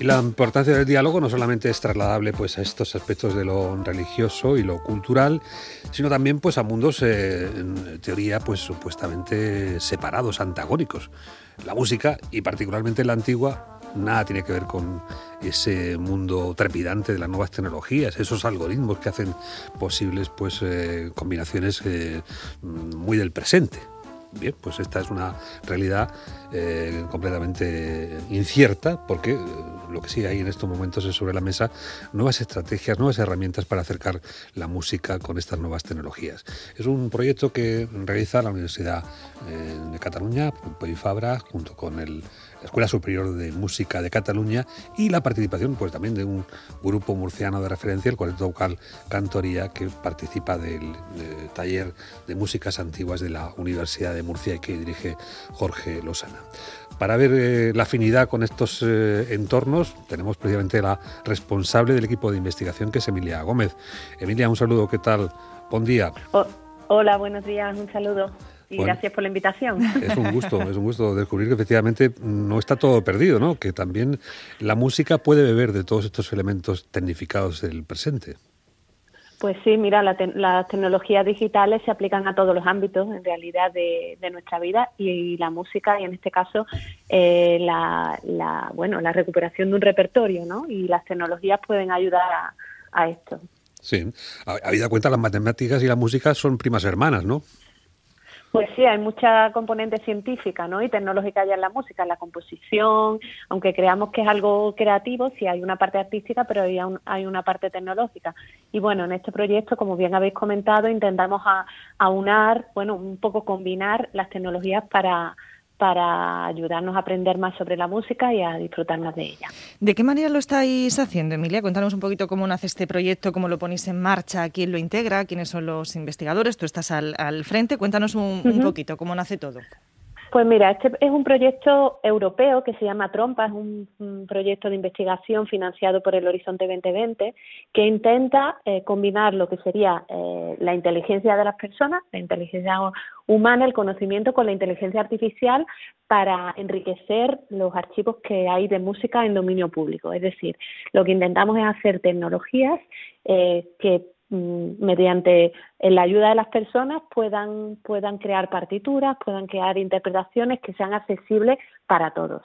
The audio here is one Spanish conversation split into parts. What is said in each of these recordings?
Y la importancia del diálogo no solamente es trasladable pues, a estos aspectos de lo religioso y lo cultural, sino también pues, a mundos eh, en teoría pues, supuestamente separados, antagónicos. La música, y particularmente la antigua, nada tiene que ver con ese mundo trepidante de las nuevas tecnologías, esos algoritmos que hacen posibles pues, eh, combinaciones eh, muy del presente. Bien, pues esta es una realidad eh, completamente incierta porque eh, lo que sí hay en estos momentos es sobre la mesa nuevas estrategias, nuevas herramientas para acercar la música con estas nuevas tecnologías. Es un proyecto que realiza la Universidad eh, de Cataluña, Pompeu junto con el la Escuela Superior de Música de Cataluña y la participación pues también de un grupo murciano de referencia, el Cuarteto Vocal Cantoría, que participa del, taller de músicas antiguas de la Universidad de Murcia y que dirige Jorge Losana. Para ver eh, la afinidad con estos eh, entornos, tenemos precisamente la responsable del equipo de investigación, que es Emilia Gómez. Emilia, un saludo, ¿qué tal? Buen día. hola, buenos días, un saludo y gracias por la invitación. Es un gusto, es un gusto descubrir que efectivamente no está todo perdido, ¿no? Que también la música puede beber de todos estos elementos tecnificados del presente. Pues sí, mira, las tecnologías digitales se aplican a todos los ámbitos, en realidad, de, nuestra vida y, la música, y en este caso, eh, la, bueno, la recuperación de un repertorio, ¿no? Y las tecnologías pueden ayudar a, a esto. Sí, habida cuenta, las matemáticas y la música son primas hermanas, ¿no? Pues sí, hay mucha componente científica ¿no? y tecnológica ya en la música, en la composición, aunque creamos que es algo creativo, sí hay una parte artística, pero hay, hay una parte tecnológica. Y bueno, en este proyecto, como bien habéis comentado, intentamos aunar, bueno, un poco combinar las tecnologías para, para ayudarnos a aprender más sobre la música y a disfrutar más de ella. ¿De qué manera lo estáis haciendo, Emilia? Cuéntanos un poquito cómo nace este proyecto, cómo lo ponéis en marcha, quién lo integra, quiénes son los investigadores. Tú estás al, frente. Cuéntanos un, un poquito cómo nace todo. Pues mira, este es un proyecto europeo que se llama Trompa, es un, proyecto de investigación financiado por el Horizonte 2020 que intenta eh, combinar lo que sería eh, la inteligencia de las personas, la inteligencia humana, el conocimiento con la inteligencia artificial para enriquecer los archivos que hay de música en dominio público. Es decir, lo que intentamos es hacer tecnologías eh, que mediante la ayuda de las personas puedan, puedan crear partituras, puedan crear interpretaciones que sean accesibles para todos.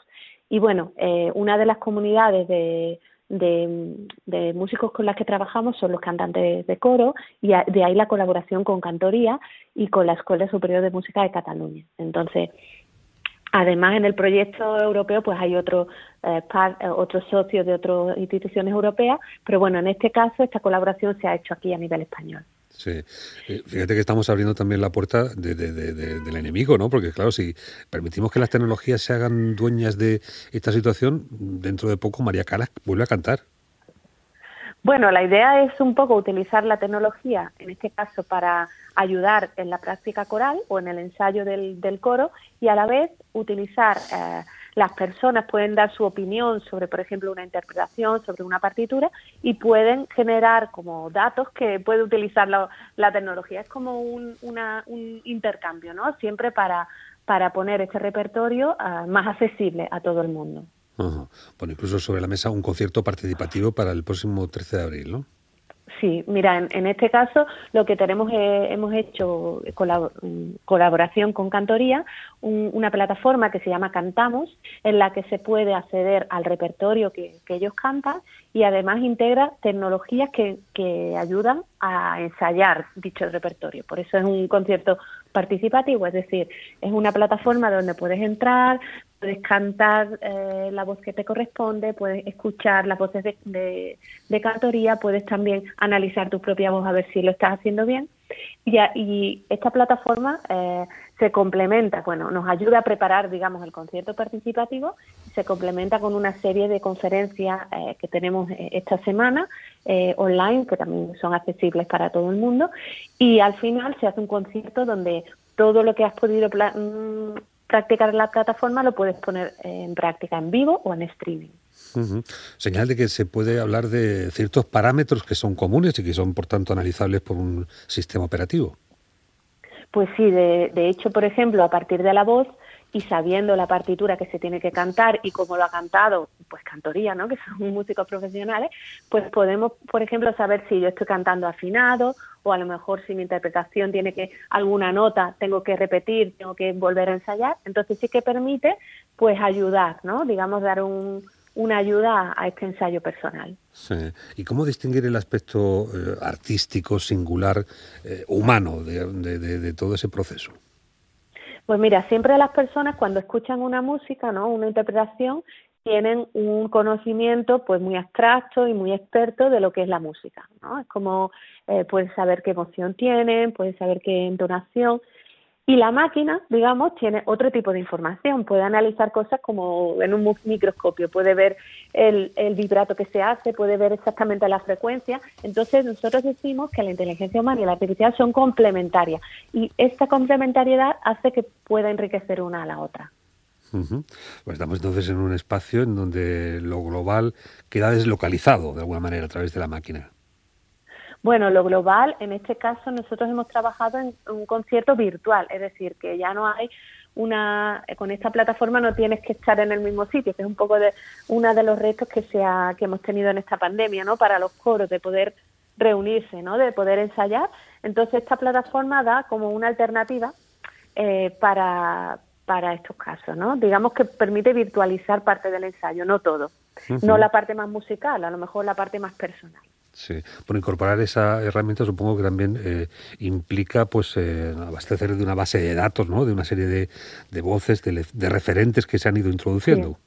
Y bueno, eh, una de las comunidades de, de, músicos con las que trabajamos son los cantantes de coro y de ahí la colaboración con Cantoría y con la Escuela Superior de Música de Cataluña. Entonces, Además, en el proyecto europeo, pues hay otros eh, eh, otros socios de otras instituciones europeas, pero bueno, en este caso esta colaboración se ha hecho aquí a nivel español. Sí, eh, fíjate que estamos abriendo también la puerta del enemigo, ¿no? Porque claro, si permitimos que las tecnologías se hagan dueñas de esta situación, dentro de poco María Calas vuelve a cantar. Bueno, la idea es un poco utilizar la tecnología, en este caso, para ayudar en la práctica coral o en el ensayo del, coro y a la vez utilizar, eh, las personas pueden dar su opinión sobre, por ejemplo, una interpretación, sobre una partitura y pueden generar como datos que puede utilizar la, tecnología. Es como un, un intercambio, ¿no? Siempre para, para poner este repertorio eh, más accesible a todo el mundo. Bueno, incluso sobre la mesa un concierto participativo para el próximo 13 de abril, ¿no? Sí, mira, en, este caso lo que tenemos hemos hecho colaboración con Cantoría, una plataforma que se llama Cantamos, en la que se puede acceder al repertorio que, ellos cantan y además integra tecnologías que, que ayudan a ensayar dicho repertorio. Por eso es un concierto participativo, es decir, es una plataforma donde puedes entrar, puedes cantar eh, la voz que te corresponde, puedes escuchar las voces de, de, cantoría, puedes también analizar tu propia voz a ver si lo estás haciendo bien. Y, y esta plataforma eh, se complementa, bueno, nos ayuda a preparar, digamos, el concierto participativo, se complementa con una serie de conferencias eh, que tenemos esta semana online, que también son accesibles para todo el mundo, y al final se hace un concierto donde todo lo que has podido mm, practicar en la plataforma lo puedes poner en práctica en vivo o en streaming. Señal de que se puede hablar de ciertos parámetros que son comunes y que son, por tanto, analizables por un sistema operativo. Pues sí, de, hecho, por ejemplo, a partir de la voz y sabiendo la partitura que se tiene que cantar y cómo lo ha cantado, pues cantoría, ¿no? Que son músicos profesionales, pues podemos, por ejemplo, saber si yo estoy cantando afinado o a lo mejor si mi interpretación tiene que alguna nota tengo que repetir, tengo que volver a ensayar, entonces sí que permite pues ayudar, ¿no? Digamos dar un, una ayuda a este ensayo personal. Sí. ¿Y cómo distinguir el aspecto eh, artístico, singular, eh, humano de todo ese proceso? Pues mira, siempre las personas cuando escuchan una música, ¿no? Una interpretación, tienen un conocimiento pues muy abstracto y muy experto de lo que es la música, ¿no? Es como eh, puedes saber qué emoción tienen, puedes saber qué entonación, y la máquina, digamos, tiene otro tipo de información, puede analizar cosas como en un microscopio, puede ver el, vibrato que se hace, puede ver exactamente la frecuencia. Entonces nosotros decimos que la inteligencia humana y la artificial son complementarias y esta complementariedad hace que pueda enriquecer una a la otra. Pues estamos entonces en un espacio en donde lo global queda deslocalizado de alguna manera a través de la máquina. Bueno, lo global, en este caso nosotros hemos trabajado en un concierto virtual, es decir, que ya no hay una, con esta plataforma no tienes que estar en el mismo sitio, que es un poco de uno de los retos que se ha, que hemos tenido en esta pandemia, ¿no? Para los coros de poder reunirse, ¿no? De poder ensayar. Entonces esta plataforma da como una alternativa eh, para, para estos casos, ¿no? Digamos que permite virtualizar parte del ensayo, no todo, no la parte más musical, a lo mejor la parte más personal. Sí, bueno, incorporar esa herramienta supongo que también eh, implica pues eh, abastecer de una base de datos, ¿no? De una serie de, de voces, de, referentes que se han ido introduciendo.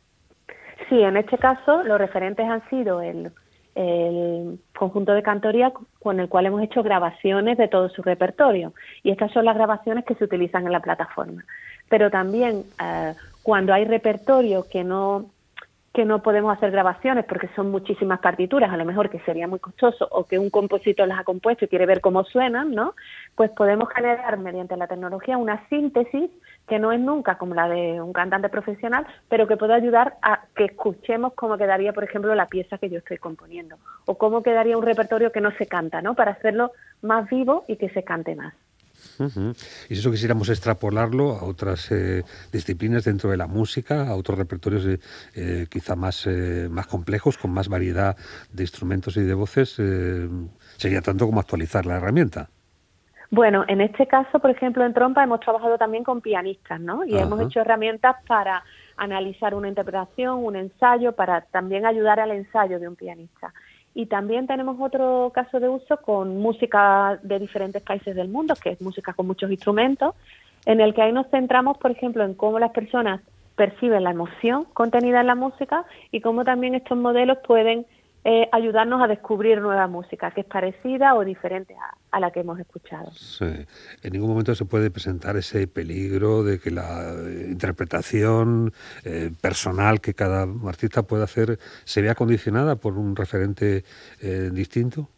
Sí. en este caso los referentes han sido el, el conjunto de cantoría con el cual hemos hecho grabaciones de todo su repertorio y estas son las grabaciones que se utilizan en la plataforma. Pero también eh, cuando hay repertorio que no que no podemos hacer grabaciones porque son muchísimas partituras, a lo mejor que sería muy costoso o que un compositor las ha compuesto y quiere ver cómo suenan, ¿no? Pues podemos generar mediante la tecnología una síntesis que no es nunca como la de un cantante profesional, pero que puede ayudar a que escuchemos cómo quedaría, por ejemplo, la pieza que yo estoy componiendo o cómo quedaría un repertorio que no se canta, ¿no? Para hacerlo más vivo y que se cante más. Y si eso quisiéramos extrapolarlo a otras eh, disciplinas dentro de la música, a otros repertorios eh, eh, quizá más, más complejos, con más variedad de instrumentos y de voces, sería tanto como actualizar la herramienta. Bueno, en este caso, por ejemplo, en Trompa hemos trabajado también con pianistas, ¿no? Y hemos hecho herramientas para analizar una interpretación, un ensayo, para también ayudar al ensayo de un pianista. Y también tenemos otro caso de uso con música de diferentes países del mundo, que es música con muchos instrumentos, en el que ahí nos centramos, por ejemplo, en cómo las personas perciben la emoción contenida en la música y cómo también estos modelos pueden eh, ayudarnos a descubrir nueva música que es parecida o diferente a, la que hemos escuchado. Sí. En ningún momento se puede presentar ese peligro de que la eh, interpretación eh, personal que cada artista pueda hacer se vea condicionada por un referente distinto.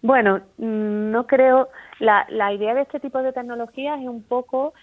Bueno, mm, no creo. La, la idea de este tipo de tecnologías es un poco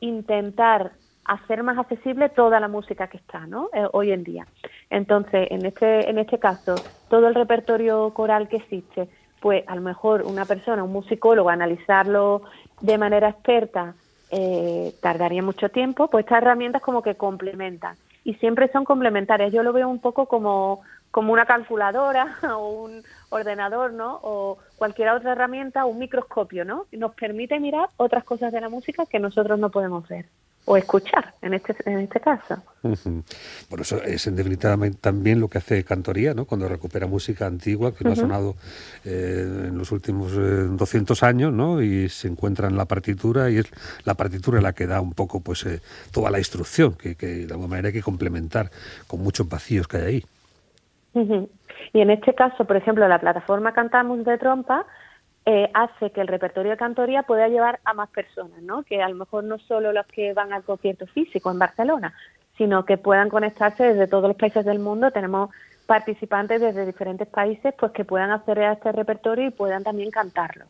intentar hacer más accesible toda la música que está ¿no? Eh, hoy en día. Entonces, en este, en este caso, todo el repertorio coral que existe, pues a lo mejor una persona, un musicólogo, analizarlo de manera experta eh, tardaría mucho tiempo, pues estas herramientas como que complementan y siempre son complementarias. Yo lo veo un poco como, como una calculadora o un ordenador, ¿no? O cualquier otra herramienta, un microscopio, ¿no? Nos permite mirar otras cosas de la música que nosotros no podemos ver o escuchar en este, en este caso. Bueno, eso es en definitiva también lo que hace Cantoría, ¿no? cuando recupera música antigua que no ha sonado eh, en los últimos 200 eh, años ¿no? y se encuentra en la partitura y es la partitura la que da un poco pues eh, toda la instrucción que, que, de alguna manera hay que complementar con muchos vacíos que hay ahí. Y en este caso, por ejemplo, la plataforma Cantamos de Trompa eh, hace que el repertorio de cantoría pueda llevar a más personas, ¿no? Que a lo mejor no solo los que van al concierto físico en Barcelona, sino que puedan conectarse desde todos los países del mundo. Tenemos participantes desde diferentes países pues que puedan a este repertorio y puedan también cantarlo.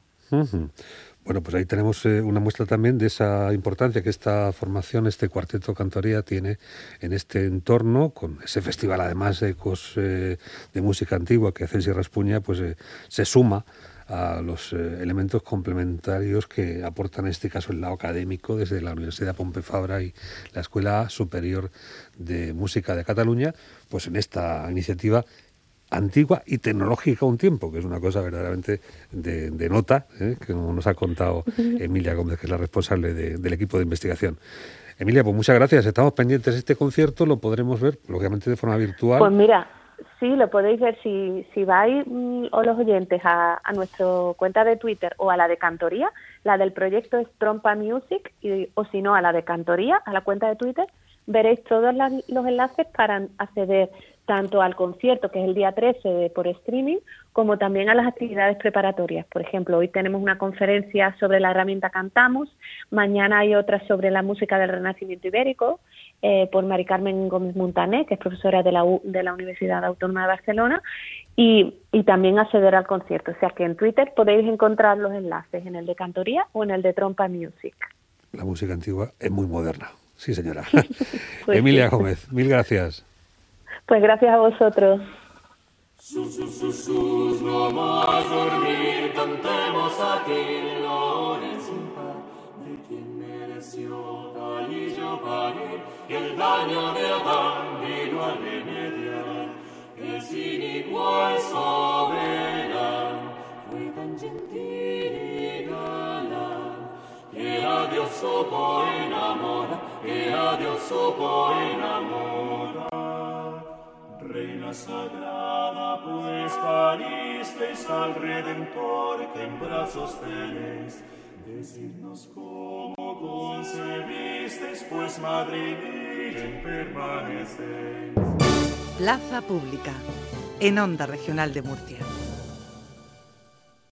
Bueno, pues ahí tenemos eh, una muestra también de esa importancia que esta formación, este cuarteto cantoría tiene en este entorno, con ese festival además de ecos eh, de música antigua que hace Sierra Espuña, pues se suma a los eh, elementos complementarios que aportan en este caso el lado académico desde la Universidad Pompeu Fabra y la Escuela Superior de Música de Cataluña, pues en esta iniciativa antigua y tecnológica un tiempo, que es una cosa verdaderamente de, nota, ¿eh? que nos ha contado Emilia Gómez, que es la responsable del equipo de investigación. Emilia, pues muchas gracias. Estamos pendientes de este concierto, lo podremos ver, lógicamente, de forma virtual. Pues mira, sí, lo podéis ver si, si vais mm, o los oyentes a, a nuestra cuenta de Twitter o a la de Cantoría. La del proyecto es Trompa Music, y, o si no, a la de Cantoría, a la cuenta de Twitter, veréis todos los enlaces para acceder tanto al concierto, que es el día 13 por streaming, como también a las actividades preparatorias. Por ejemplo, hoy tenemos una conferencia sobre la herramienta Cantamos, mañana hay otra sobre la música del Renacimiento Ibérico eh, por Mari Carmen Gómez Montané, que es profesora de la, de la Universidad Autónoma de Barcelona, y, y también acceder al concierto. O sea que en Twitter podéis encontrar los enlaces en el de Cantoría o en el de Trompa Music. La música antigua es muy moderna. Sí, señora. Pues Emilia Gómez, mil gracias. Pues gracias a vosotros. Sus, sus, sus, sus, no más dormir, cantemos aquí de quien mereció yo parir, que el daño de Adán vino a remediar, que sin igual soberano fue tan gentil y galán, que a Dios supo enamorar, que a Dios supo enamorar. Reina sagrada, pues paristeis al Redentor que en brazos tenéis. Decidnos cómo concebisteis, pues Madre Virgen permanecéis. Plaza Pública, en Onda Regional de Murcia.